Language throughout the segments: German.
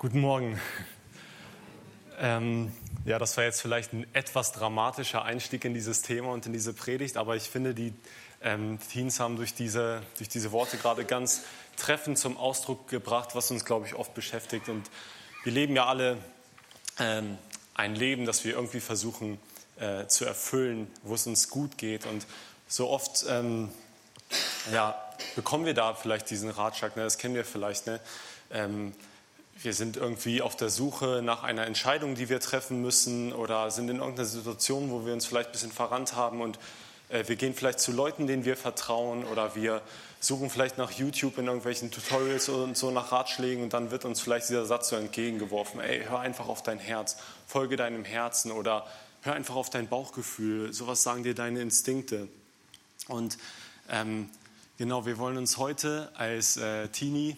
Guten Morgen. Ähm, ja, das war jetzt vielleicht ein etwas dramatischer Einstieg in dieses Thema und in diese Predigt, aber ich finde, die ähm, Teens haben durch diese, durch diese Worte gerade ganz treffend zum Ausdruck gebracht, was uns, glaube ich, oft beschäftigt. Und wir leben ja alle ähm, ein Leben, das wir irgendwie versuchen äh, zu erfüllen, wo es uns gut geht. Und so oft ähm, ja, bekommen wir da vielleicht diesen Ratschlag, ne? das kennen wir vielleicht. Ne? Wir sind irgendwie auf der Suche nach einer Entscheidung, die wir treffen müssen oder sind in irgendeiner Situation, wo wir uns vielleicht ein bisschen verrannt haben und äh, wir gehen vielleicht zu Leuten, denen wir vertrauen oder wir suchen vielleicht nach YouTube in irgendwelchen Tutorials und so nach Ratschlägen und dann wird uns vielleicht dieser Satz so entgegengeworfen, ey, hör einfach auf dein Herz, folge deinem Herzen oder hör einfach auf dein Bauchgefühl, sowas sagen dir deine Instinkte. Und ähm, genau, wir wollen uns heute als äh, Teenie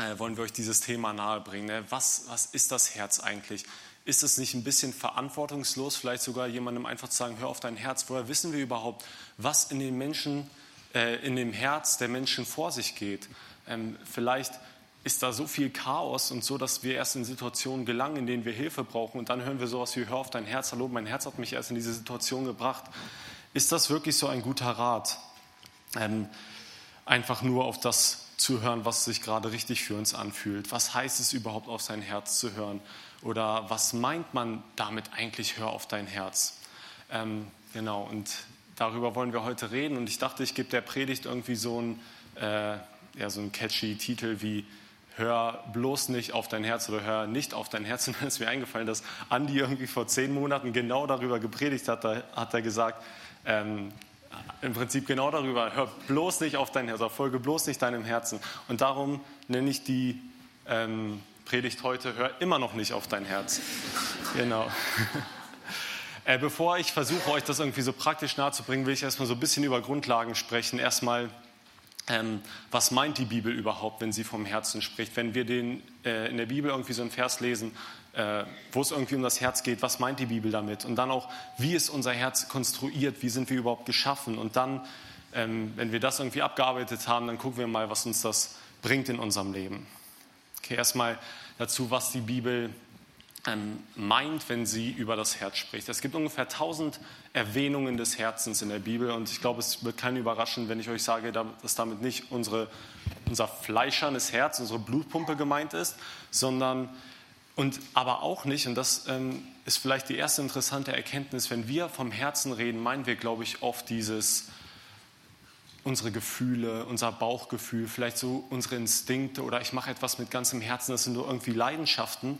äh, wollen wir euch dieses Thema nahebringen. Ne? Was, was ist das Herz eigentlich? Ist es nicht ein bisschen verantwortungslos, vielleicht sogar jemandem einfach zu sagen, hör auf dein Herz? Woher wissen wir überhaupt, was in den Menschen, äh, in dem Herz der Menschen vor sich geht? Ähm, vielleicht ist da so viel Chaos und so, dass wir erst in Situationen gelangen, in denen wir Hilfe brauchen und dann hören wir sowas wie, hör auf dein Herz, hallo, mein Herz hat mich erst in diese Situation gebracht. Ist das wirklich so ein guter Rat? Ähm, einfach nur auf das zu hören, was sich gerade richtig für uns anfühlt. Was heißt es überhaupt, auf sein Herz zu hören? Oder was meint man damit eigentlich, hör auf dein Herz? Ähm, genau, und darüber wollen wir heute reden. Und ich dachte, ich gebe der Predigt irgendwie so einen, äh, ja, so einen catchy Titel wie Hör bloß nicht auf dein Herz oder hör nicht auf dein Herz. Und dann ist mir eingefallen, dass Andi irgendwie vor zehn Monaten genau darüber gepredigt hat. Da hat er gesagt, ähm, im Prinzip genau darüber, hör bloß nicht auf dein Herz, folge bloß nicht deinem Herzen. Und darum nenne ich die ähm, Predigt heute, hör immer noch nicht auf dein Herz. Genau. Äh, bevor ich versuche, euch das irgendwie so praktisch nahezubringen, will ich erstmal so ein bisschen über Grundlagen sprechen. Erstmal, ähm, was meint die Bibel überhaupt, wenn sie vom Herzen spricht? Wenn wir den, äh, in der Bibel irgendwie so einen Vers lesen, äh, wo es irgendwie um das Herz geht, was meint die Bibel damit? Und dann auch, wie ist unser Herz konstruiert, wie sind wir überhaupt geschaffen? Und dann, ähm, wenn wir das irgendwie abgearbeitet haben, dann gucken wir mal, was uns das bringt in unserem Leben. Okay, erstmal dazu, was die Bibel meint, wenn sie über das Herz spricht. Es gibt ungefähr 1000 Erwähnungen des Herzens in der Bibel und ich glaube, es wird keinen überraschen, wenn ich euch sage, dass damit nicht unsere, unser fleischernes Herz, unsere Blutpumpe gemeint ist, sondern und aber auch nicht, und das ähm, ist vielleicht die erste interessante Erkenntnis, wenn wir vom Herzen reden, meinen wir, glaube ich, oft dieses, unsere Gefühle, unser Bauchgefühl, vielleicht so unsere Instinkte oder ich mache etwas mit ganzem Herzen, das sind nur irgendwie Leidenschaften.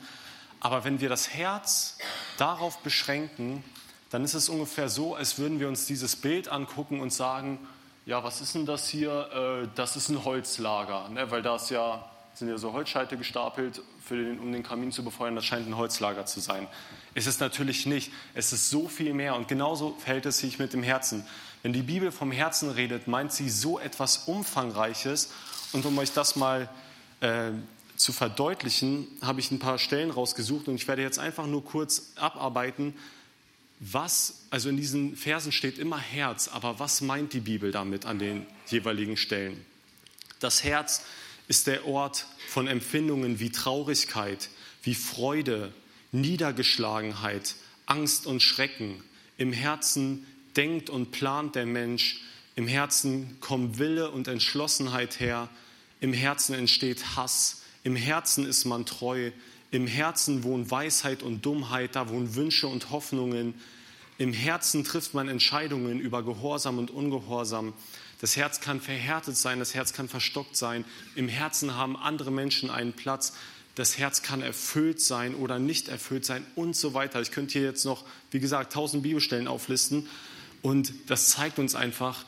Aber wenn wir das Herz darauf beschränken, dann ist es ungefähr so, als würden wir uns dieses Bild angucken und sagen, ja, was ist denn das hier? Äh, das ist ein Holzlager, ne? weil da ja sind ja so Holzscheite gestapelt, den, um den Kamin zu befeuern. Das scheint ein Holzlager zu sein. Es ist natürlich nicht. Es ist so viel mehr. Und genauso verhält es sich mit dem Herzen. Wenn die Bibel vom Herzen redet, meint sie so etwas Umfangreiches. Und um euch das mal äh, zu verdeutlichen, habe ich ein paar Stellen rausgesucht und ich werde jetzt einfach nur kurz abarbeiten, was, also in diesen Versen steht immer Herz, aber was meint die Bibel damit an den jeweiligen Stellen? Das Herz ist der Ort von Empfindungen wie Traurigkeit, wie Freude, Niedergeschlagenheit, Angst und Schrecken. Im Herzen denkt und plant der Mensch, im Herzen kommen Wille und Entschlossenheit her, im Herzen entsteht Hass, im Herzen ist man treu, im Herzen wohnt Weisheit und Dummheit, da wohnen Wünsche und Hoffnungen, im Herzen trifft man Entscheidungen über Gehorsam und Ungehorsam. Das Herz kann verhärtet sein, das Herz kann verstockt sein. Im Herzen haben andere Menschen einen Platz. Das Herz kann erfüllt sein oder nicht erfüllt sein und so weiter. Ich könnte hier jetzt noch, wie gesagt, tausend Bibelstellen auflisten. Und das zeigt uns einfach,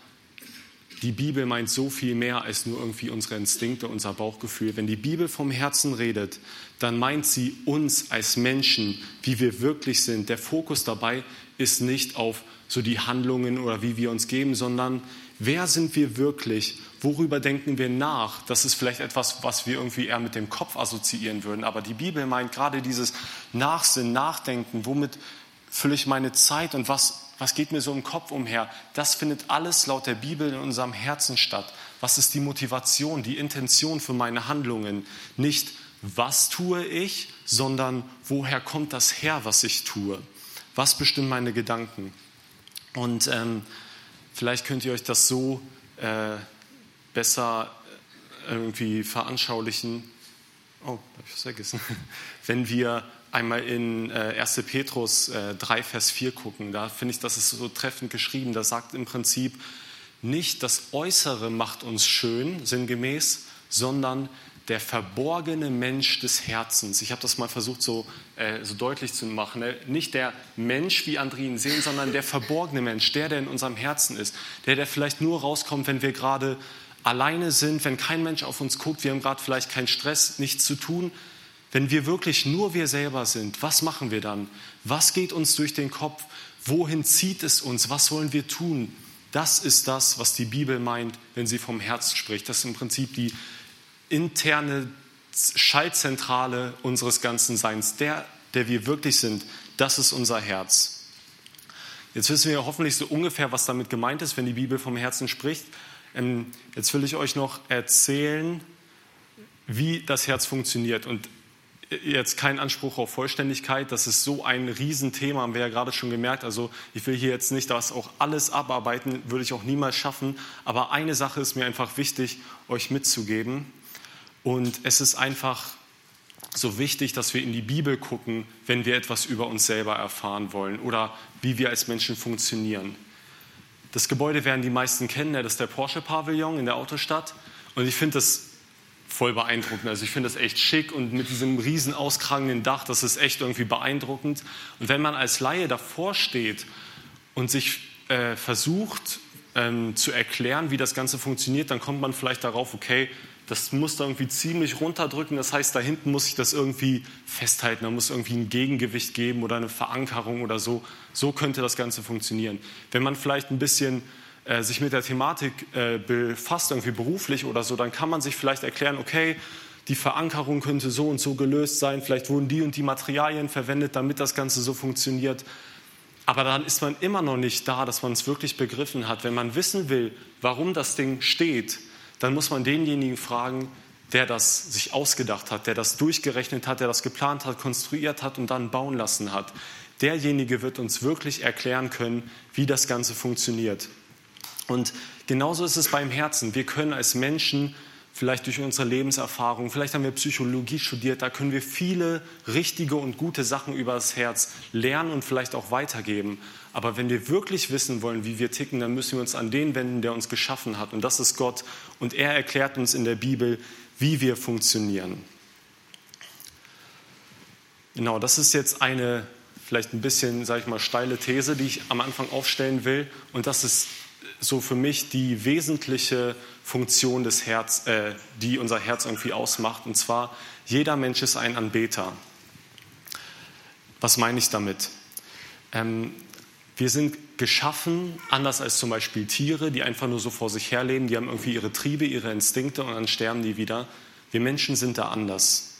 die Bibel meint so viel mehr als nur irgendwie unsere Instinkte, unser Bauchgefühl. Wenn die Bibel vom Herzen redet, dann meint sie uns als Menschen, wie wir wirklich sind. Der Fokus dabei ist nicht auf so die Handlungen oder wie wir uns geben, sondern Wer sind wir wirklich? Worüber denken wir nach? Das ist vielleicht etwas, was wir irgendwie eher mit dem Kopf assoziieren würden. Aber die Bibel meint gerade dieses Nachsinn, Nachdenken. Womit fülle ich meine Zeit und was, was geht mir so im Kopf umher? Das findet alles laut der Bibel in unserem Herzen statt. Was ist die Motivation, die Intention für meine Handlungen? Nicht, was tue ich, sondern woher kommt das her, was ich tue? Was bestimmen meine Gedanken? Und ähm, vielleicht könnt ihr euch das so äh, besser äh, irgendwie veranschaulichen. Oh, habe ich was vergessen. Wenn wir einmal in äh, 1. Petrus äh, 3, Vers 4 gucken, da finde ich, das ist so treffend geschrieben. Da sagt im Prinzip, nicht das Äußere macht uns schön, sinngemäß, sondern der verborgene Mensch des Herzens. Ich habe das mal versucht so, äh, so deutlich zu machen. Ne? Nicht der Mensch, wie andere ihn sehen, sondern der verborgene Mensch, der, der in unserem Herzen ist. Der, der vielleicht nur rauskommt, wenn wir gerade alleine sind, wenn kein Mensch auf uns guckt, wir haben gerade vielleicht keinen Stress, nichts zu tun. Wenn wir wirklich nur wir selber sind, was machen wir dann? Was geht uns durch den Kopf? Wohin zieht es uns? Was wollen wir tun? Das ist das, was die Bibel meint, wenn sie vom Herz spricht. Das ist im Prinzip die interne Schaltzentrale unseres ganzen Seins. Der, der wir wirklich sind, das ist unser Herz. Jetzt wissen wir hoffentlich so ungefähr, was damit gemeint ist, wenn die Bibel vom Herzen spricht. Ähm, jetzt will ich euch noch erzählen, wie das Herz funktioniert. Und jetzt kein Anspruch auf Vollständigkeit, das ist so ein Riesenthema, haben wir ja gerade schon gemerkt. Also ich will hier jetzt nicht das auch alles abarbeiten, würde ich auch niemals schaffen. Aber eine Sache ist mir einfach wichtig, euch mitzugeben. Und es ist einfach so wichtig, dass wir in die Bibel gucken, wenn wir etwas über uns selber erfahren wollen oder wie wir als Menschen funktionieren. Das Gebäude werden die meisten kennen, das ist der Porsche Pavillon in der Autostadt. Und ich finde das voll beeindruckend. Also ich finde das echt schick und mit diesem riesen auskragenden Dach, das ist echt irgendwie beeindruckend. Und wenn man als Laie davor steht und sich äh, versucht ähm, zu erklären, wie das Ganze funktioniert, dann kommt man vielleicht darauf, okay, das muss da irgendwie ziemlich runterdrücken. Das heißt, da hinten muss ich das irgendwie festhalten. Da muss irgendwie ein Gegengewicht geben oder eine Verankerung oder so. So könnte das Ganze funktionieren. Wenn man vielleicht ein bisschen äh, sich mit der Thematik äh, befasst, irgendwie beruflich oder so, dann kann man sich vielleicht erklären, okay, die Verankerung könnte so und so gelöst sein. Vielleicht wurden die und die Materialien verwendet, damit das Ganze so funktioniert. Aber dann ist man immer noch nicht da, dass man es wirklich begriffen hat. Wenn man wissen will, warum das Ding steht, dann muss man denjenigen fragen, der das sich ausgedacht hat, der das durchgerechnet hat, der das geplant hat, konstruiert hat und dann bauen lassen hat. Derjenige wird uns wirklich erklären können, wie das Ganze funktioniert. Und genauso ist es beim Herzen. Wir können als Menschen vielleicht durch unsere Lebenserfahrung, vielleicht haben wir Psychologie studiert, da können wir viele richtige und gute Sachen über das Herz lernen und vielleicht auch weitergeben. Aber wenn wir wirklich wissen wollen, wie wir ticken, dann müssen wir uns an den wenden, der uns geschaffen hat. Und das ist Gott. Und er erklärt uns in der Bibel, wie wir funktionieren. Genau, das ist jetzt eine vielleicht ein bisschen, sage ich mal, steile These, die ich am Anfang aufstellen will. Und das ist so für mich die wesentliche Funktion des Herz, äh, die unser Herz irgendwie ausmacht. Und zwar, jeder Mensch ist ein Anbeter. Was meine ich damit? Ähm, wir sind geschaffen, anders als zum Beispiel Tiere, die einfach nur so vor sich herleben, die haben irgendwie ihre Triebe, ihre Instinkte und dann sterben die wieder. Wir Menschen sind da anders.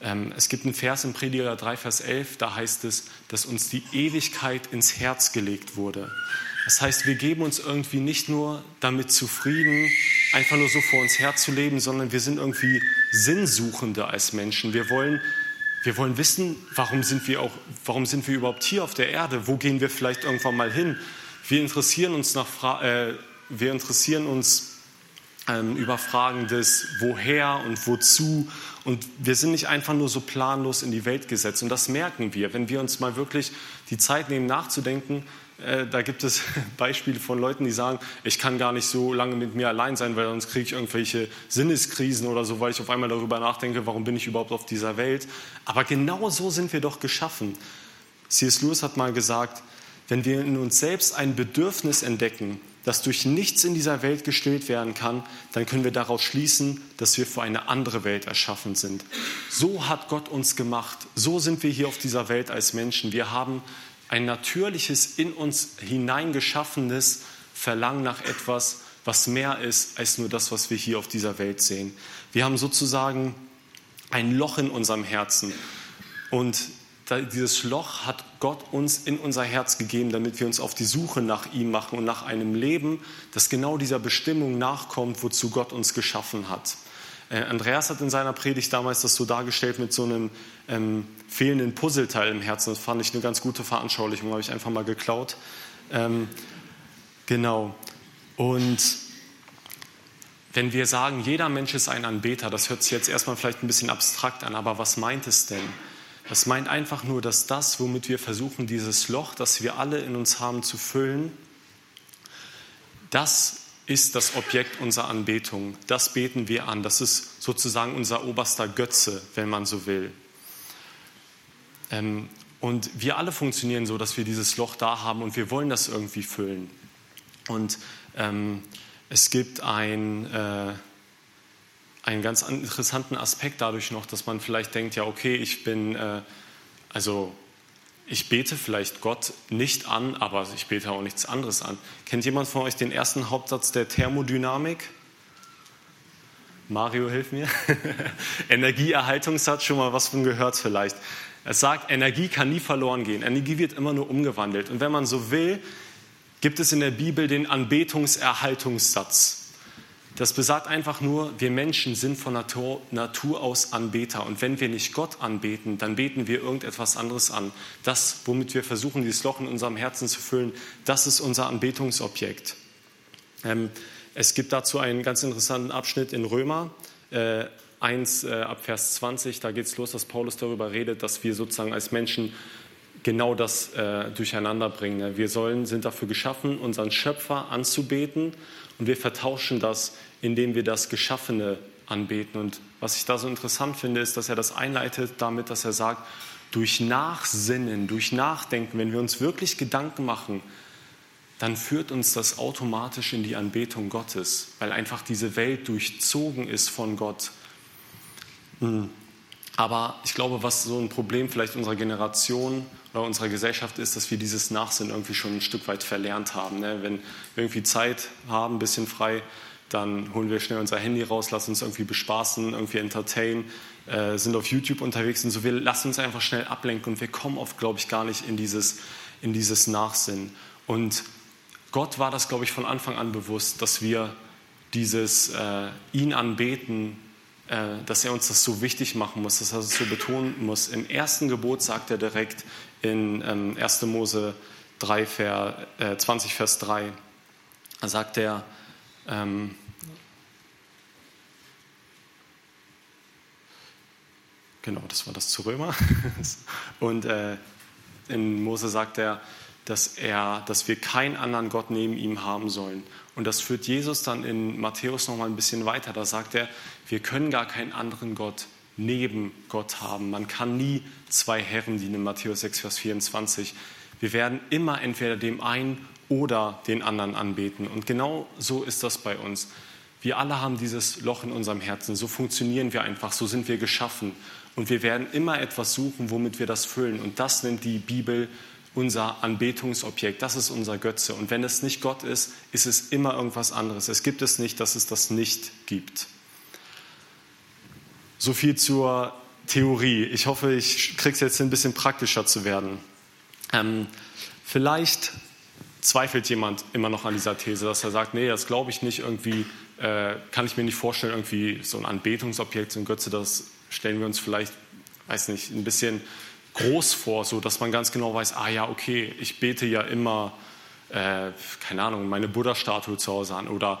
Ähm, es gibt einen Vers im Prediger 3, Vers 11, da heißt es, dass uns die Ewigkeit ins Herz gelegt wurde. Das heißt, wir geben uns irgendwie nicht nur damit zufrieden, einfach nur so vor uns herzuleben, sondern wir sind irgendwie Sinnsuchende als Menschen. Wir wollen, wir wollen wissen, warum sind, wir auch, warum sind wir überhaupt hier auf der Erde? Wo gehen wir vielleicht irgendwann mal hin? Wir interessieren uns, nach, äh, wir interessieren uns ähm, über Fragen des Woher und Wozu. Und wir sind nicht einfach nur so planlos in die Welt gesetzt. Und das merken wir, wenn wir uns mal wirklich die Zeit nehmen, nachzudenken, äh, da gibt es Beispiele von Leuten, die sagen, ich kann gar nicht so lange mit mir allein sein, weil sonst kriege ich irgendwelche Sinneskrisen oder so, weil ich auf einmal darüber nachdenke, warum bin ich überhaupt auf dieser Welt. Aber genau so sind wir doch geschaffen. C.S. Lewis hat mal gesagt, wenn wir in uns selbst ein Bedürfnis entdecken, das durch nichts in dieser Welt gestillt werden kann, dann können wir daraus schließen, dass wir für eine andere Welt erschaffen sind. So hat Gott uns gemacht. So sind wir hier auf dieser Welt als Menschen. Wir haben ein natürliches, in uns hineingeschaffenes Verlangen nach etwas, was mehr ist als nur das, was wir hier auf dieser Welt sehen. Wir haben sozusagen ein Loch in unserem Herzen. Und dieses Loch hat Gott uns in unser Herz gegeben, damit wir uns auf die Suche nach ihm machen und nach einem Leben, das genau dieser Bestimmung nachkommt, wozu Gott uns geschaffen hat. Äh, Andreas hat in seiner Predigt damals das so dargestellt mit so einem ähm, fehlenden Puzzleteil im Herzen. Das fand ich eine ganz gute Veranschaulichung, habe ich einfach mal geklaut. Ähm, genau. Und wenn wir sagen, jeder Mensch ist ein Anbeter, das hört sich jetzt erstmal vielleicht ein bisschen abstrakt an, aber was meint es denn? Das meint einfach nur, dass das, womit wir versuchen, dieses Loch, das wir alle in uns haben, zu füllen, das ist das Objekt unserer Anbetung. Das beten wir an. Das ist sozusagen unser oberster Götze, wenn man so will. Ähm, und wir alle funktionieren so, dass wir dieses Loch da haben und wir wollen das irgendwie füllen. Und ähm, es gibt ein, äh, einen ganz interessanten Aspekt dadurch noch, dass man vielleicht denkt, ja, okay, ich bin, äh, also ich bete vielleicht Gott nicht an, aber ich bete auch nichts anderes an. Kennt jemand von euch den ersten Hauptsatz der Thermodynamik? Mario, hilf mir. Energieerhaltungssatz, schon mal was von gehört vielleicht. Es sagt, Energie kann nie verloren gehen. Energie wird immer nur umgewandelt. Und wenn man so will, gibt es in der Bibel den Anbetungserhaltungssatz. Das besagt einfach nur, wir Menschen sind von Natur, Natur, aus Anbeter. Und wenn wir nicht Gott anbeten, dann beten wir irgendetwas anderes an. Das, womit wir versuchen, dieses Loch in unserem Herzen zu füllen, das ist unser Anbetungsobjekt. Ähm, es gibt dazu einen ganz interessanten Abschnitt in Römer äh, 1 äh, ab Vers 20. Da geht es los, dass Paulus darüber redet, dass wir sozusagen als Menschen genau das äh, durcheinander bringen. Wir sollen, sind dafür geschaffen, unseren Schöpfer anzubeten und wir vertauschen das, indem wir das Geschaffene anbeten. Und was ich da so interessant finde, ist, dass er das einleitet damit, dass er sagt, durch Nachsinnen, durch Nachdenken, wenn wir uns wirklich Gedanken machen, dann führt uns das automatisch in die Anbetung Gottes, weil einfach diese Welt durchzogen ist von Gott. Hm. Aber ich glaube, was so ein Problem vielleicht unserer Generation oder unserer Gesellschaft ist, dass wir dieses Nachsinn irgendwie schon ein Stück weit verlernt haben. Ne? Wenn wir irgendwie Zeit haben, ein bisschen frei, dann holen wir schnell unser Handy raus, lassen uns irgendwie bespaßen, irgendwie entertainen, äh, sind auf YouTube unterwegs und so. Wir lassen uns einfach schnell ablenken und wir kommen oft, glaube ich, gar nicht in dieses, in dieses Nachsinn. Und Gott war das, glaube ich, von Anfang an bewusst, dass wir dieses äh, ihn anbeten dass er uns das so wichtig machen muss, dass er das so betonen muss. Im ersten Gebot sagt er direkt in 1. Ähm, Mose 3, Vers, 20, Vers 3, da sagt er, ähm, genau, das war das zu Römer. Und äh, in Mose sagt er, dass, er, dass wir keinen anderen Gott neben ihm haben sollen. Und das führt Jesus dann in Matthäus noch mal ein bisschen weiter. Da sagt er, wir können gar keinen anderen Gott neben Gott haben. Man kann nie zwei Herren dienen Matthäus 6, Vers 24. Wir werden immer entweder dem einen oder den anderen anbeten. Und genau so ist das bei uns. Wir alle haben dieses Loch in unserem Herzen. So funktionieren wir einfach. So sind wir geschaffen. Und wir werden immer etwas suchen, womit wir das füllen. Und das nennt die Bibel unser Anbetungsobjekt, das ist unser Götze. Und wenn es nicht Gott ist, ist es immer irgendwas anderes. Es gibt es nicht, dass es das nicht gibt. So viel zur Theorie. Ich hoffe, ich kriege es jetzt ein bisschen praktischer zu werden. Ähm, vielleicht zweifelt jemand immer noch an dieser These, dass er sagt, nee, das glaube ich nicht, irgendwie äh, kann ich mir nicht vorstellen, irgendwie so ein Anbetungsobjekt, so ein Götze, das stellen wir uns vielleicht, weiß nicht, ein bisschen groß vor, so dass man ganz genau weiß, ah ja, okay, ich bete ja immer, äh, keine Ahnung, meine Buddha-Statue zu Hause an oder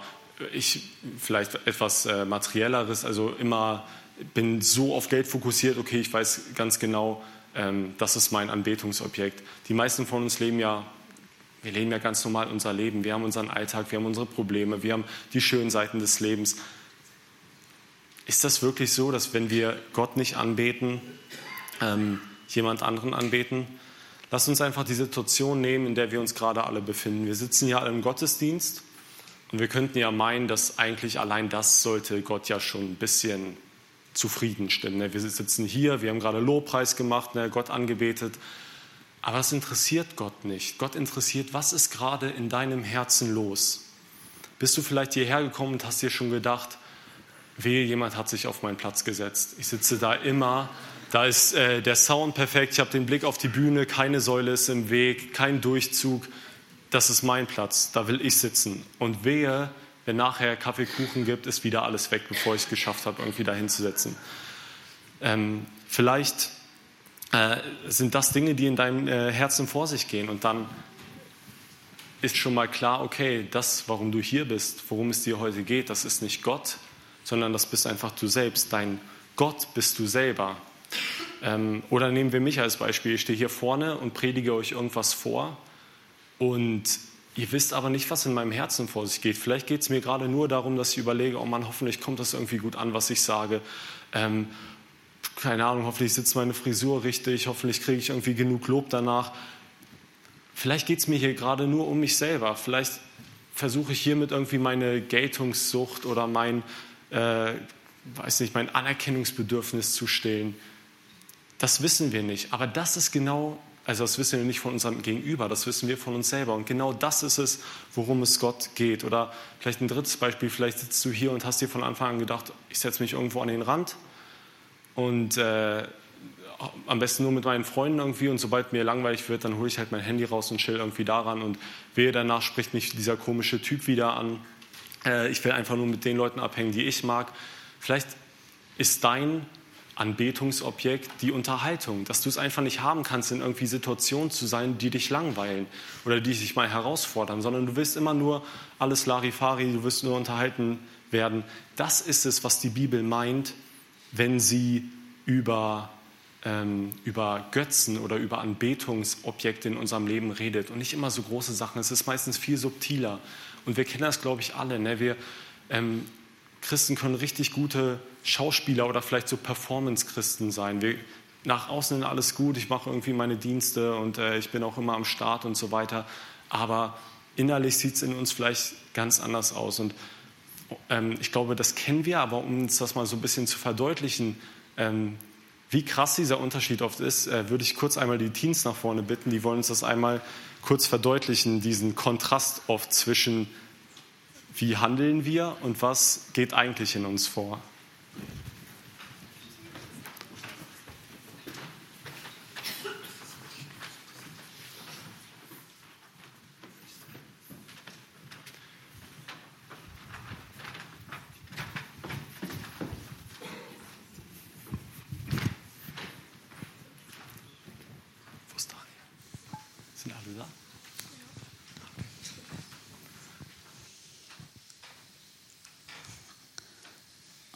ich vielleicht etwas äh, materielleres, also immer bin so auf Geld fokussiert, okay, ich weiß ganz genau, ähm, das ist mein Anbetungsobjekt. Die meisten von uns leben ja, wir leben ja ganz normal unser Leben, wir haben unseren Alltag, wir haben unsere Probleme, wir haben die schönen Seiten des Lebens. Ist das wirklich so, dass wenn wir Gott nicht anbeten, ähm, jemand anderen anbeten. Lass uns einfach die Situation nehmen, in der wir uns gerade alle befinden. Wir sitzen ja alle im Gottesdienst und wir könnten ja meinen, dass eigentlich allein das sollte Gott ja schon ein bisschen zufrieden stimmen. Ne? Wir sitzen hier, wir haben gerade Lobpreis gemacht, ne? Gott angebetet. Aber es interessiert Gott nicht. Gott interessiert, was ist gerade in deinem Herzen los? Bist du vielleicht hierher gekommen und hast dir schon gedacht, wehe, jemand hat sich auf meinen Platz gesetzt. Ich sitze da immer da ist äh, der Sound perfekt, ich habe den Blick auf die Bühne, keine Säule ist im Weg, kein Durchzug. Das ist mein Platz, da will ich sitzen. Und wehe, wenn nachher Kaffeekuchen gibt, ist wieder alles weg, bevor ich es geschafft habe, irgendwie da hinzusetzen. Ähm, vielleicht äh, sind das Dinge, die in deinem äh, Herzen vor sich gehen und dann ist schon mal klar, okay, das, warum du hier bist, worum es dir heute geht, das ist nicht Gott, sondern das bist einfach du selbst. Dein Gott bist du selber. Ähm, oder nehmen wir mich als Beispiel. Ich stehe hier vorne und predige euch irgendwas vor und ihr wisst aber nicht, was in meinem Herzen vor sich geht. Vielleicht geht es mir gerade nur darum, dass ich überlege, oh Mann, hoffentlich kommt das irgendwie gut an, was ich sage. Ähm, keine Ahnung, hoffentlich sitzt meine Frisur richtig, hoffentlich kriege ich irgendwie genug Lob danach. Vielleicht geht es mir hier gerade nur um mich selber. Vielleicht versuche ich hiermit irgendwie meine Geltungssucht oder mein, äh, weiß nicht, mein Anerkennungsbedürfnis zu stillen. Das wissen wir nicht. Aber das ist genau, also das wissen wir nicht von unserem Gegenüber, das wissen wir von uns selber. Und genau das ist es, worum es Gott geht. Oder vielleicht ein drittes Beispiel, vielleicht sitzt du hier und hast dir von Anfang an gedacht, ich setze mich irgendwo an den Rand und äh, am besten nur mit meinen Freunden irgendwie und sobald mir langweilig wird, dann hole ich halt mein Handy raus und chill irgendwie daran und wehe danach spricht mich dieser komische Typ wieder an. Äh, ich will einfach nur mit den Leuten abhängen, die ich mag. Vielleicht ist dein Anbetungsobjekt die Unterhaltung, dass du es einfach nicht haben kannst, in irgendwie Situationen zu sein, die dich langweilen oder die dich mal herausfordern, sondern du willst immer nur alles Larifari, du wirst nur unterhalten werden. Das ist es, was die Bibel meint, wenn sie über ähm, über Götzen oder über Anbetungsobjekte in unserem Leben redet und nicht immer so große Sachen. Es ist meistens viel subtiler. Und wir kennen das, glaube ich, alle. Ne? Wir ähm, Christen können richtig gute Schauspieler oder vielleicht so Performance-Christen sein. Wir, nach außen alles gut, ich mache irgendwie meine Dienste und äh, ich bin auch immer am Start und so weiter. Aber innerlich sieht es in uns vielleicht ganz anders aus. Und ähm, ich glaube, das kennen wir, aber um uns das mal so ein bisschen zu verdeutlichen, ähm, wie krass dieser Unterschied oft ist, äh, würde ich kurz einmal die Teens nach vorne bitten. Die wollen uns das einmal kurz verdeutlichen, diesen Kontrast oft zwischen wie handeln wir und was geht eigentlich in uns vor.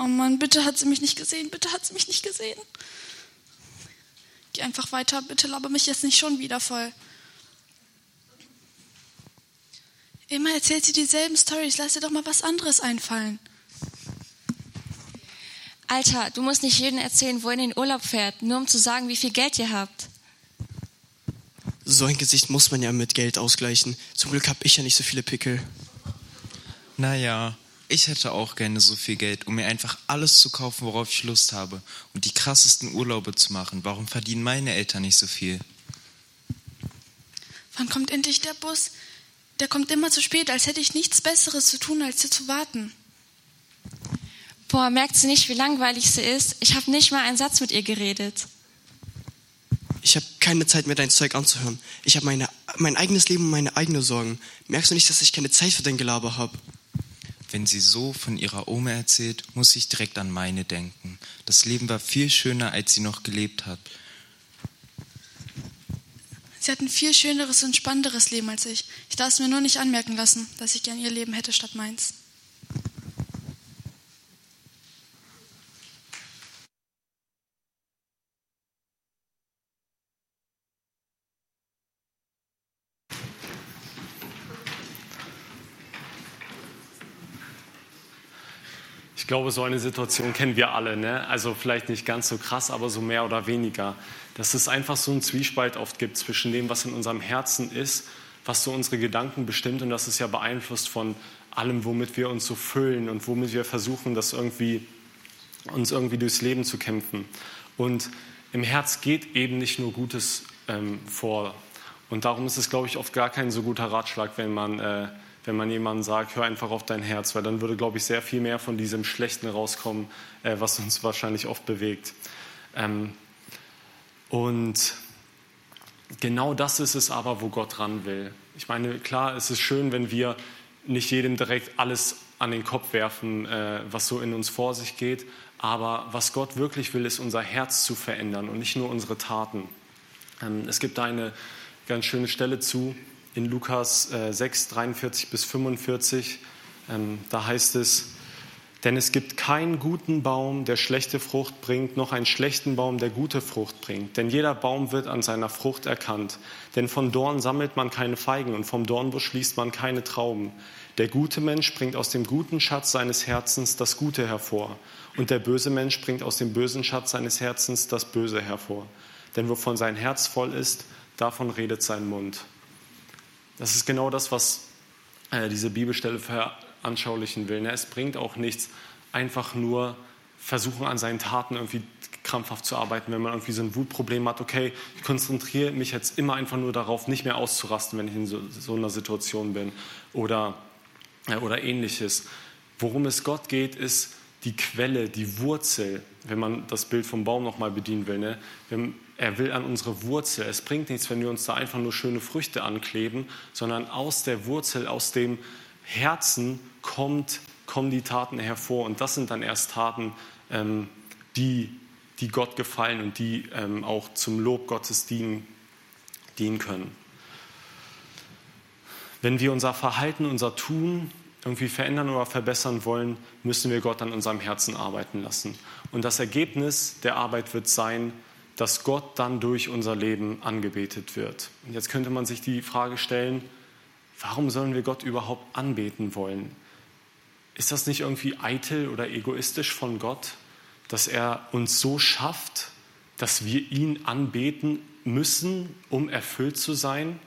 Oh Mann, bitte hat sie mich nicht gesehen, bitte hat sie mich nicht gesehen. Geh einfach weiter, bitte laber mich jetzt nicht schon wieder voll. Immer erzählt sie dieselben Stories, lass dir doch mal was anderes einfallen. Alter, du musst nicht jedem erzählen, wo er in den Urlaub fährt, nur um zu sagen, wie viel Geld ihr habt. So ein Gesicht muss man ja mit Geld ausgleichen. Zum Glück habe ich ja nicht so viele Pickel. Naja, ich hätte auch gerne so viel Geld, um mir einfach alles zu kaufen, worauf ich Lust habe und die krassesten Urlaube zu machen. Warum verdienen meine Eltern nicht so viel? Wann kommt endlich der Bus? Der kommt immer zu spät, als hätte ich nichts Besseres zu tun, als hier zu warten. Boah, merkt sie nicht, wie langweilig sie ist? Ich habe nicht mal einen Satz mit ihr geredet. Ich habe keine Zeit mehr, dein Zeug anzuhören. Ich habe mein eigenes Leben und meine eigenen Sorgen. Merkst du nicht, dass ich keine Zeit für dein Gelaber habe? Wenn sie so von ihrer Oma erzählt, muss ich direkt an meine denken. Das Leben war viel schöner, als sie noch gelebt hat. Sie hat ein viel schöneres und spannenderes Leben als ich. Ich darf es mir nur nicht anmerken lassen, dass ich gern ihr Leben hätte statt meins. Glaube, so eine Situation kennen wir alle. Ne? Also vielleicht nicht ganz so krass, aber so mehr oder weniger. Dass es einfach so einen Zwiespalt oft gibt zwischen dem, was in unserem Herzen ist, was so unsere Gedanken bestimmt und das ist ja beeinflusst von allem, womit wir uns so füllen und womit wir versuchen, das irgendwie, uns irgendwie durchs Leben zu kämpfen. Und im Herz geht eben nicht nur Gutes ähm, vor. Und darum ist es, glaube ich, oft gar kein so guter Ratschlag, wenn man äh, wenn man jemandem sagt, hör einfach auf dein Herz, weil dann würde, glaube ich, sehr viel mehr von diesem Schlechten rauskommen, äh, was uns wahrscheinlich oft bewegt. Ähm, Und genau das ist es aber, wo Gott ran will. Ich meine, klar, es ist schön, wenn wir nicht jedem direkt alles an den Kopf werfen, äh, was so in uns vor sich geht. Aber was Gott wirklich will, ist unser Herz zu verändern und nicht nur unsere Taten. Ähm, es gibt da eine ganz schöne Stelle zu in Lukas äh, 6, 43 bis 45. Ähm, da heißt es, denn es gibt keinen guten Baum, der schlechte Frucht bringt, noch einen schlechten Baum, der gute Frucht bringt. Denn jeder Baum wird an seiner Frucht erkannt. Denn von Dorn sammelt man keine Feigen und vom Dornbusch schließt man keine Trauben. Der gute Mensch bringt aus dem guten Schatz seines Herzens das Gute hervor. Und der böse Mensch bringt aus dem bösen Schatz seines Herzens das Böse hervor. Denn wovon sein Herz voll ist, davon redet sein Mund. Das ist genau das, was äh, diese Bibelstelle veranschaulichen will. Ne? Es bringt auch nichts, einfach nur versuchen, an seinen Taten irgendwie krampfhaft zu arbeiten, wenn man irgendwie so ein Wutproblem hat. Okay, ich konzentriere mich jetzt immer einfach nur darauf, nicht mehr auszurasten, wenn ich in so, so einer Situation bin oder, äh, oder ähnliches. Worum es Gott geht, ist die Quelle, die Wurzel, wenn man das Bild vom Baum nochmal bedienen will. Ne? Er will an unsere Wurzel. Es bringt nichts, wenn wir uns da einfach nur schöne Früchte ankleben, sondern aus der Wurzel, aus dem Herzen kommt, kommen die Taten hervor. Und das sind dann erst Taten, ähm, die, die Gott gefallen und die ähm, auch zum Lob Gottes dienen, dienen können. Wenn wir unser Verhalten, unser Tun irgendwie verändern oder verbessern wollen, müssen wir Gott an unserem Herzen arbeiten lassen. Und das Ergebnis der Arbeit wird sein, dass Gott dann durch unser Leben angebetet wird. Und jetzt könnte man sich die Frage stellen, warum sollen wir Gott überhaupt anbeten wollen? Ist das nicht irgendwie eitel oder egoistisch von Gott, dass er uns so schafft, dass wir ihn anbeten müssen, um erfüllt zu sein?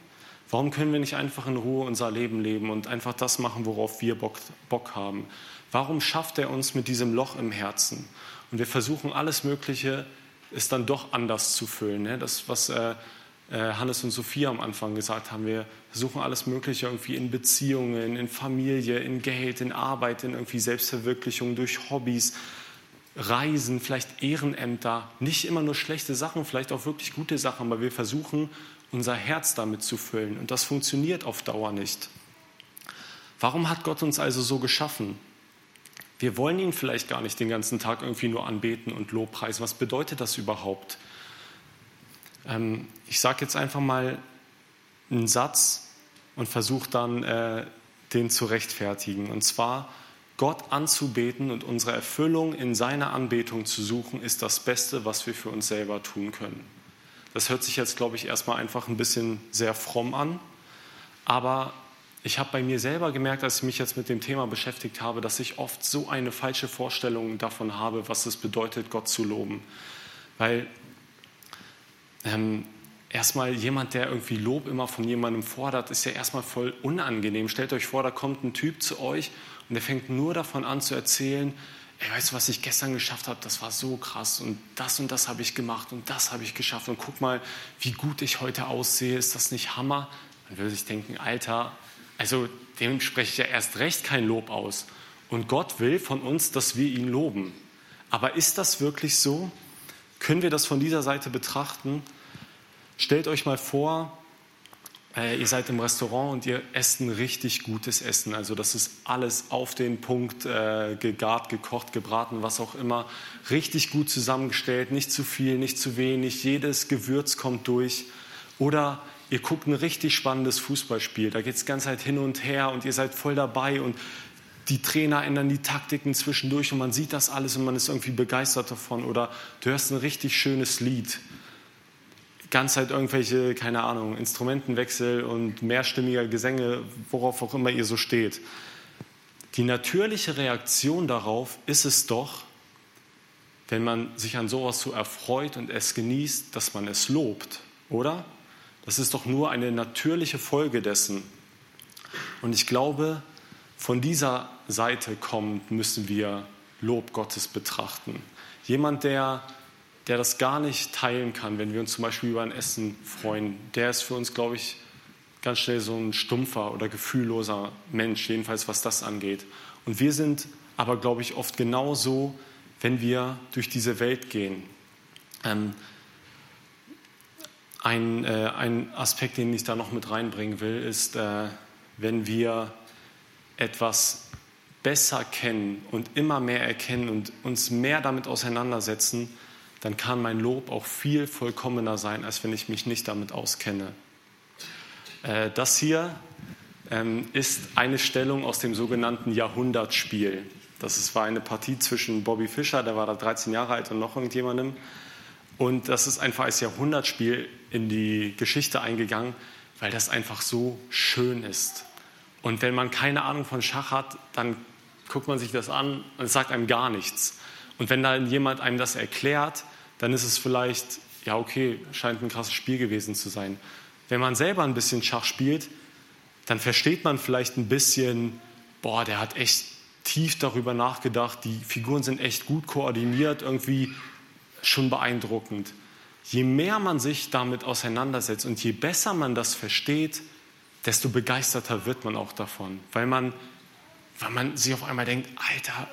Warum können wir nicht einfach in Ruhe unser Leben leben und einfach das machen, worauf wir Bock, Bock haben? Warum schafft er uns mit diesem Loch im Herzen? Und wir versuchen alles Mögliche es dann doch anders zu füllen. Ne? Das, was äh, äh, Hannes und Sophia am Anfang gesagt haben, wir versuchen alles Mögliche irgendwie in Beziehungen, in Familie, in Geld, in Arbeit, in irgendwie Selbstverwirklichung, durch Hobbys, Reisen, vielleicht Ehrenämter, nicht immer nur schlechte Sachen, vielleicht auch wirklich gute Sachen, aber wir versuchen unser Herz damit zu füllen und das funktioniert auf Dauer nicht. Warum hat Gott uns also so geschaffen? Wir wollen ihn vielleicht gar nicht den ganzen Tag irgendwie nur anbeten und Lobpreisen. Was bedeutet das überhaupt? Ähm, ich sage jetzt einfach mal einen Satz und versuche dann, äh, den zu rechtfertigen. Und zwar, Gott anzubeten und unsere Erfüllung in seiner Anbetung zu suchen, ist das Beste, was wir für uns selber tun können. Das hört sich jetzt, glaube ich, erstmal einfach ein bisschen sehr fromm an, aber ich habe bei mir selber gemerkt, als ich mich jetzt mit dem Thema beschäftigt habe, dass ich oft so eine falsche Vorstellung davon habe, was es bedeutet, Gott zu loben. Weil ähm, erstmal jemand, der irgendwie Lob immer von jemandem fordert, ist ja erstmal voll unangenehm. Stellt euch vor, da kommt ein Typ zu euch und der fängt nur davon an zu erzählen, ey, weißt du, was ich gestern geschafft habe, das war so krass und das und das habe ich gemacht und das habe ich geschafft und guck mal, wie gut ich heute aussehe, ist das nicht Hammer? Man würde sich denken, Alter, also dem spreche ich ja erst recht kein Lob aus. Und Gott will von uns, dass wir ihn loben. Aber ist das wirklich so? Können wir das von dieser Seite betrachten? Stellt euch mal vor, äh, ihr seid im Restaurant und ihr esst ein richtig gutes Essen. Also das ist alles auf den Punkt äh, gegart, gekocht, gebraten, was auch immer. Richtig gut zusammengestellt, nicht zu viel, nicht zu wenig. Jedes Gewürz kommt durch. Oder ihr guckt ein richtig spannendes Fußballspiel, da geht es ganz halt hin und her und ihr seid voll dabei und die Trainer ändern die Taktiken zwischendurch und man sieht das alles und man ist irgendwie begeistert davon. Oder du hörst ein richtig schönes Lied. Ganz halt irgendwelche, keine Ahnung, Instrumentenwechsel und mehrstimmiger Gesänge, worauf auch immer ihr so steht. Die natürliche Reaktion darauf ist es doch, wenn man sich an sowas so erfreut und es genießt, dass man es lobt, oder? Das ist doch nur eine natürliche Folge dessen. Und ich glaube, von dieser Seite kommt, müssen wir Lob Gottes betrachten. Jemand, der, der das gar nicht teilen kann, wenn wir uns zum Beispiel über ein Essen freuen, der ist für uns, glaube ich, ganz schnell so ein stumpfer oder gefühlloser Mensch, jedenfalls was das angeht. Und wir sind aber, glaube ich, oft genauso, wenn wir durch diese Welt gehen. Ähm, ein, äh, ein Aspekt, den ich da noch mit reinbringen will, ist, äh, wenn wir etwas besser kennen und immer mehr erkennen und uns mehr damit auseinandersetzen, dann kann mein Lob auch viel vollkommener sein, als wenn ich mich nicht damit auskenne. Äh, das hier ähm, ist eine Stellung aus dem sogenannten Jahrhundertspiel. Das war eine Partie zwischen Bobby Fischer, der war da 13 Jahre alt, und noch irgendjemandem. Und das ist einfach als Jahrhundertspiel in die Geschichte eingegangen, weil das einfach so schön ist. Und wenn man keine Ahnung von Schach hat, dann guckt man sich das an und es sagt einem gar nichts. Und wenn dann jemand einem das erklärt, dann ist es vielleicht, ja okay, scheint ein krasses Spiel gewesen zu sein. Wenn man selber ein bisschen Schach spielt, dann versteht man vielleicht ein bisschen, boah, der hat echt tief darüber nachgedacht, die Figuren sind echt gut koordiniert, irgendwie schon beeindruckend. Je mehr man sich damit auseinandersetzt und je besser man das versteht, desto begeisterter wird man auch davon, weil man, weil man sich auf einmal denkt, Alter,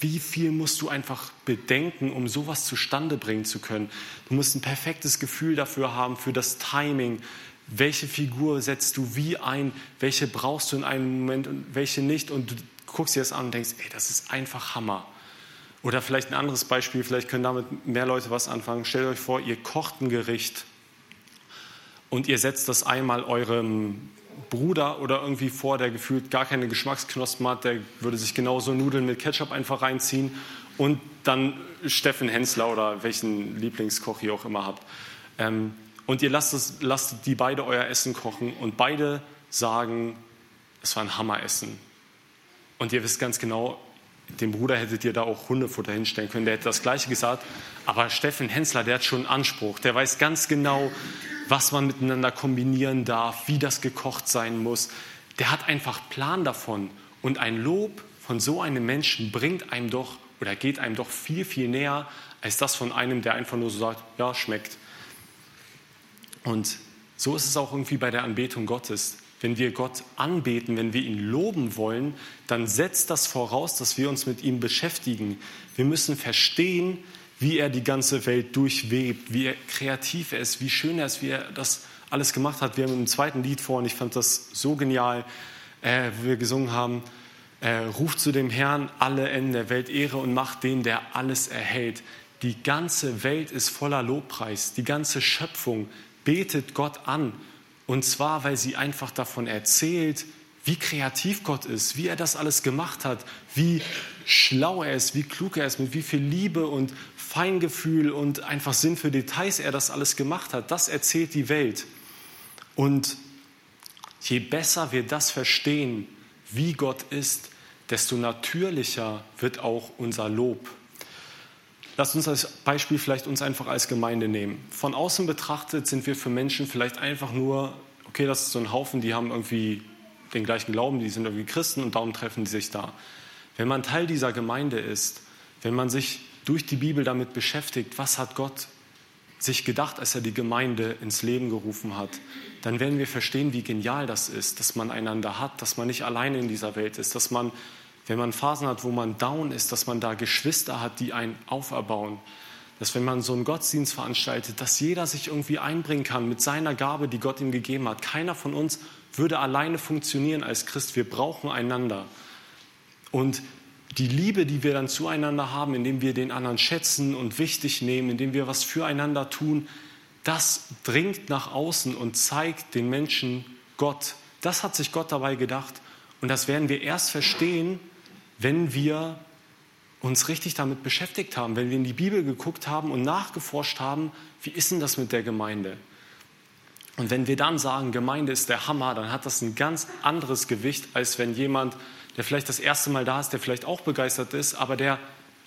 wie viel musst du einfach bedenken, um sowas zustande bringen zu können? Du musst ein perfektes Gefühl dafür haben, für das Timing. Welche Figur setzt du wie ein? Welche brauchst du in einem Moment und welche nicht? Und du guckst dir das an und denkst, ey, das ist einfach Hammer. Oder vielleicht ein anderes Beispiel, vielleicht können damit mehr Leute was anfangen. Stellt euch vor, ihr kocht ein Gericht und ihr setzt das einmal eurem Bruder oder irgendwie vor, der gefühlt gar keine Geschmacksknospen hat, der würde sich genauso Nudeln mit Ketchup einfach reinziehen und dann Steffen Hensler oder welchen Lieblingskoch ihr auch immer habt. Ähm, und ihr lasst, es, lasst die beide euer Essen kochen und beide sagen, es war ein Hammeressen. Und ihr wisst ganz genau, dem Bruder hättet ihr da auch Hundefutter hinstellen können, der hätte das Gleiche gesagt. Aber Steffen Hensler, der hat schon einen Anspruch. Der weiß ganz genau, was man miteinander kombinieren darf, wie das gekocht sein muss. Der hat einfach Plan davon. Und ein Lob von so einem Menschen bringt einem doch oder geht einem doch viel, viel näher als das von einem, der einfach nur so sagt, ja, schmeckt. Und so ist es auch irgendwie bei der Anbetung Gottes. Wenn wir Gott anbeten, wenn wir ihn loben wollen, dann setzt das voraus, dass wir uns mit ihm beschäftigen. Wir müssen verstehen, wie er die ganze Welt durchwebt, wie er kreativ er ist, wie schön er ist, wie er das alles gemacht hat. Wir haben im zweiten Lied vor, und ich fand das so genial, äh, wo wir gesungen haben, äh, ruft zu dem Herrn alle Enden der Welt Ehre und macht den, der alles erhält. Die ganze Welt ist voller Lobpreis, die ganze Schöpfung betet Gott an. Und zwar, weil sie einfach davon erzählt, wie kreativ Gott ist, wie er das alles gemacht hat, wie schlau er ist, wie klug er ist, mit wie viel Liebe und Feingefühl und einfach Sinn für Details er das alles gemacht hat. Das erzählt die Welt. Und je besser wir das verstehen, wie Gott ist, desto natürlicher wird auch unser Lob. Lass uns als Beispiel vielleicht uns einfach als Gemeinde nehmen. Von außen betrachtet sind wir für Menschen vielleicht einfach nur, okay, das ist so ein Haufen, die haben irgendwie den gleichen Glauben, die sind irgendwie Christen und darum treffen die sich da. Wenn man Teil dieser Gemeinde ist, wenn man sich durch die Bibel damit beschäftigt, was hat Gott sich gedacht, als er die Gemeinde ins Leben gerufen hat, dann werden wir verstehen, wie genial das ist, dass man einander hat, dass man nicht alleine in dieser Welt ist, dass man, wenn man Phasen hat, wo man down ist, dass man da Geschwister hat, die einen auferbauen. Dass wenn man so einen Gottesdienst veranstaltet, dass jeder sich irgendwie einbringen kann mit seiner Gabe, die Gott ihm gegeben hat. Keiner von uns würde alleine funktionieren als Christ. Wir brauchen einander. Und die Liebe, die wir dann zueinander haben, indem wir den anderen schätzen und wichtig nehmen, indem wir was füreinander tun, das dringt nach außen und zeigt den Menschen Gott. Das hat sich Gott dabei gedacht. Und das werden wir erst verstehen, wenn wir uns richtig damit beschäftigt haben, wenn wir in die Bibel geguckt haben und nachgeforscht haben, wie ist denn das mit der Gemeinde? Und wenn wir dann sagen, Gemeinde ist der Hammer, dann hat das ein ganz anderes Gewicht, als wenn jemand der vielleicht das erste Mal da ist, der vielleicht auch begeistert ist, aber der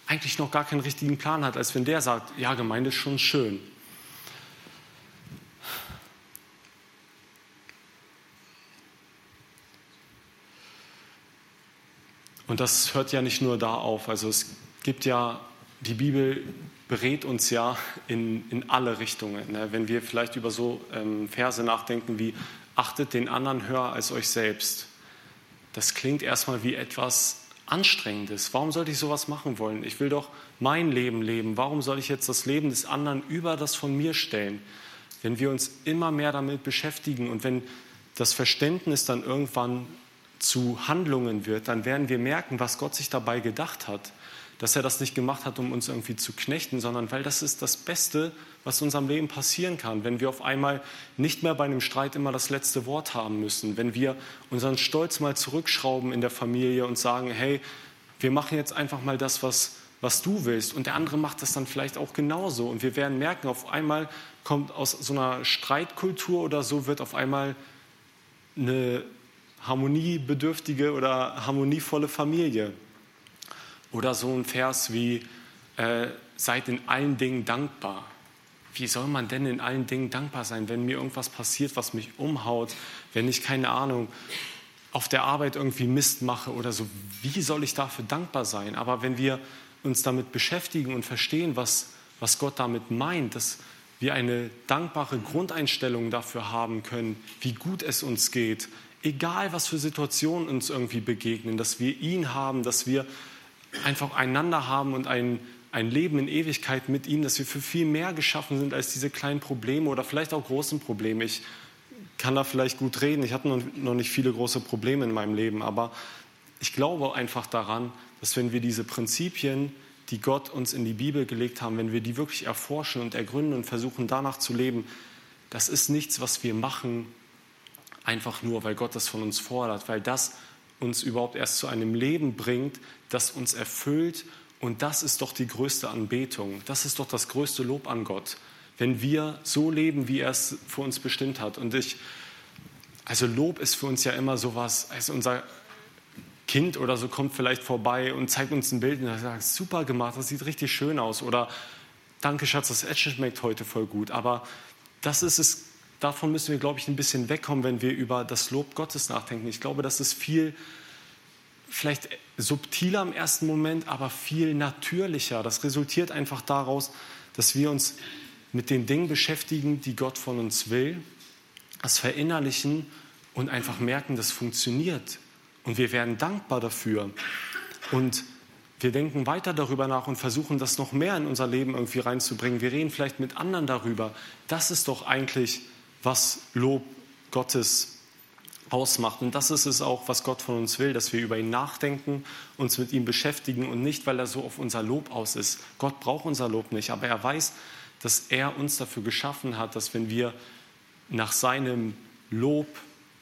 eigentlich noch gar keinen richtigen Plan hat, als wenn der sagt, ja, Gemeinde ist schon schön. Und das hört ja nicht nur da auf. Also es gibt ja, die Bibel berät uns ja in, in alle Richtungen. Ne? Wenn wir vielleicht über so ähm, Verse nachdenken wie, achtet den anderen höher als euch selbst das klingt erstmal wie etwas Anstrengendes. Warum sollte ich sowas machen wollen? Ich will doch mein Leben leben. Warum soll ich jetzt das Leben des anderen über das von mir stellen? wenn wir uns immer mehr damit beschäftigen und wenn das Verständnis dann irgendwann zu Handlungen wird, dann werden wir merken, was Gott sich dabei gedacht hat. Dass er das nicht gemacht hat, um uns irgendwie zu knechten, sondern weil das ist das Beste, was unserem Leben passieren kann. Wenn wir auf einmal nicht mehr bei einem Streit immer das letzte Wort haben müssen. Wenn wir unseren Stolz mal zurückschrauben in der Familie und sagen, hey, wir machen jetzt einfach mal das, was, was du willst. Und der andere macht das dann vielleicht auch genauso. Und wir werden merken, auf einmal kommt aus so einer Streitkultur oder so, wird auf einmal eine harmoniebedürftige oder harmonievolle Familie. Oder so ein Vers wie, äh, seid in allen Dingen dankbar. Wie soll man denn in allen Dingen dankbar sein, wenn mir irgendwas passiert, was mich umhaut, wenn ich keine Ahnung auf der Arbeit irgendwie Mist mache oder so? Wie soll ich dafür dankbar sein? Aber wenn wir uns damit beschäftigen und verstehen, was, was Gott damit meint, dass wir eine dankbare Grundeinstellung dafür haben können, wie gut es uns geht, egal was für Situationen uns irgendwie begegnen, dass wir ihn haben, dass wir einfach einander haben und ein, ein Leben in Ewigkeit mit ihm, dass wir für viel mehr geschaffen sind als diese kleinen Probleme oder vielleicht auch großen Probleme. Ich kann da vielleicht gut reden, ich hatte noch nicht viele große Probleme in meinem Leben, aber ich glaube einfach daran, dass wenn wir diese Prinzipien, die Gott uns in die Bibel gelegt haben, wenn wir die wirklich erforschen und ergründen und versuchen danach zu leben, das ist nichts, was wir machen, einfach nur, weil Gott das von uns fordert, weil das uns überhaupt erst zu einem Leben bringt, das uns erfüllt. Und das ist doch die größte Anbetung. Das ist doch das größte Lob an Gott, wenn wir so leben, wie er es für uns bestimmt hat. Und ich, also Lob ist für uns ja immer sowas, also unser Kind oder so kommt vielleicht vorbei und zeigt uns ein Bild und sagt, super gemacht, das sieht richtig schön aus. Oder danke Schatz, das Essen schmeckt heute voll gut. Aber das ist es davon müssen wir, glaube ich, ein bisschen wegkommen, wenn wir über das Lob Gottes nachdenken. Ich glaube, das ist viel, vielleicht subtiler im ersten Moment, aber viel natürlicher. Das resultiert einfach daraus, dass wir uns mit den Dingen beschäftigen, die Gott von uns will, das verinnerlichen und einfach merken, das funktioniert. Und wir werden dankbar dafür. Und wir denken weiter darüber nach und versuchen das noch mehr in unser Leben irgendwie reinzubringen. Wir reden vielleicht mit anderen darüber. Das ist doch eigentlich was Lob Gottes ausmacht. Und das ist es auch, was Gott von uns will, dass wir über ihn nachdenken, uns mit ihm beschäftigen und nicht, weil er so auf unser Lob aus ist. Gott braucht unser Lob nicht, aber er weiß, dass er uns dafür geschaffen hat, dass wenn wir nach seinem Lob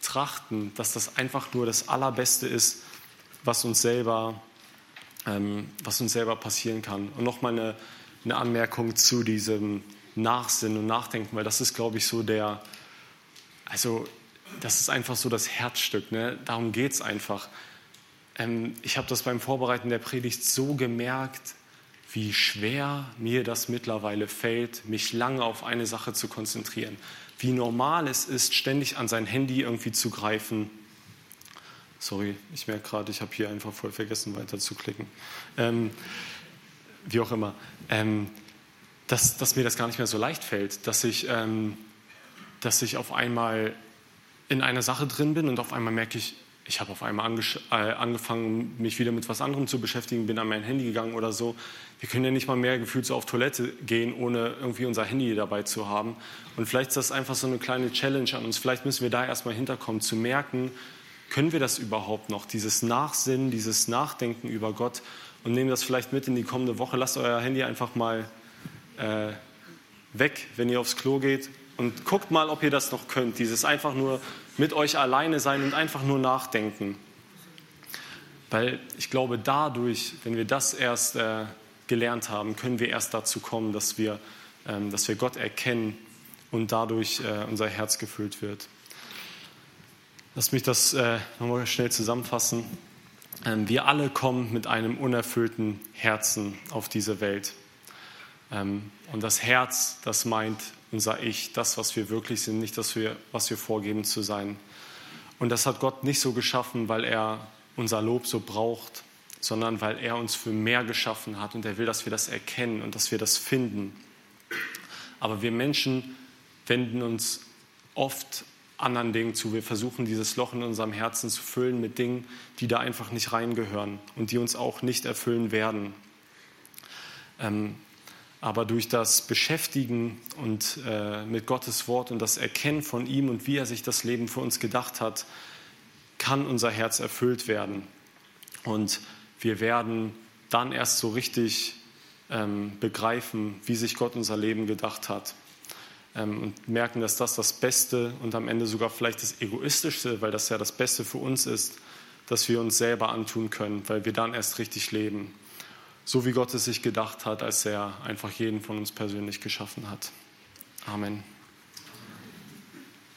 trachten, dass das einfach nur das Allerbeste ist, was uns selber, ähm, was uns selber passieren kann. Und nochmal eine, eine Anmerkung zu diesem Nachsinnen und Nachdenken, weil das ist, glaube ich, so der, also das ist einfach so das Herzstück, ne? darum geht es einfach. Ähm, ich habe das beim Vorbereiten der Predigt so gemerkt, wie schwer mir das mittlerweile fällt, mich lange auf eine Sache zu konzentrieren. Wie normal es ist, ständig an sein Handy irgendwie zu greifen. Sorry, ich merke gerade, ich habe hier einfach voll vergessen, weiter zu klicken. Ähm, wie auch immer. Ähm, dass, dass mir das gar nicht mehr so leicht fällt, dass ich, ähm, dass ich auf einmal in einer Sache drin bin und auf einmal merke ich, ich habe auf einmal äh, angefangen, mich wieder mit was anderem zu beschäftigen, bin an mein Handy gegangen oder so. Wir können ja nicht mal mehr gefühlt so auf Toilette gehen, ohne irgendwie unser Handy dabei zu haben. Und vielleicht ist das einfach so eine kleine Challenge an uns. Vielleicht müssen wir da erstmal hinterkommen, zu merken, können wir das überhaupt noch, dieses Nachsinnen, dieses Nachdenken über Gott und nehmen das vielleicht mit in die kommende Woche. Lasst euer Handy einfach mal äh, weg, wenn ihr aufs Klo geht und guckt mal, ob ihr das noch könnt. Dieses einfach nur mit euch alleine sein und einfach nur nachdenken. Weil ich glaube, dadurch, wenn wir das erst äh, gelernt haben, können wir erst dazu kommen, dass wir, ähm, dass wir Gott erkennen und dadurch äh, unser Herz gefüllt wird. Lass mich das äh, nochmal schnell zusammenfassen. Ähm, wir alle kommen mit einem unerfüllten Herzen auf diese Welt. Ähm, und das Herz, das meint unser Ich, das, was wir wirklich sind, nicht das, was wir vorgeben zu sein. Und das hat Gott nicht so geschaffen, weil er unser Lob so braucht, sondern weil er uns für mehr geschaffen hat und er will, dass wir das erkennen und dass wir das finden. Aber wir Menschen wenden uns oft anderen Dingen zu. Wir versuchen dieses Loch in unserem Herzen zu füllen mit Dingen, die da einfach nicht reingehören und die uns auch nicht erfüllen werden. Ähm, Aber durch das Beschäftigen und äh, mit Gottes Wort und das Erkennen von ihm und wie er sich das Leben für uns gedacht hat, kann unser Herz erfüllt werden. Und wir werden dann erst so richtig ähm, begreifen, wie sich Gott unser Leben gedacht hat. Ähm, und merken, dass das das Beste und am Ende sogar vielleicht das Egoistischste, weil das ja das Beste für uns ist, dass wir uns selber antun können, weil wir dann erst richtig leben. So wie Gott es sich gedacht hat, als er einfach jeden von uns persönlich geschaffen hat. Amen.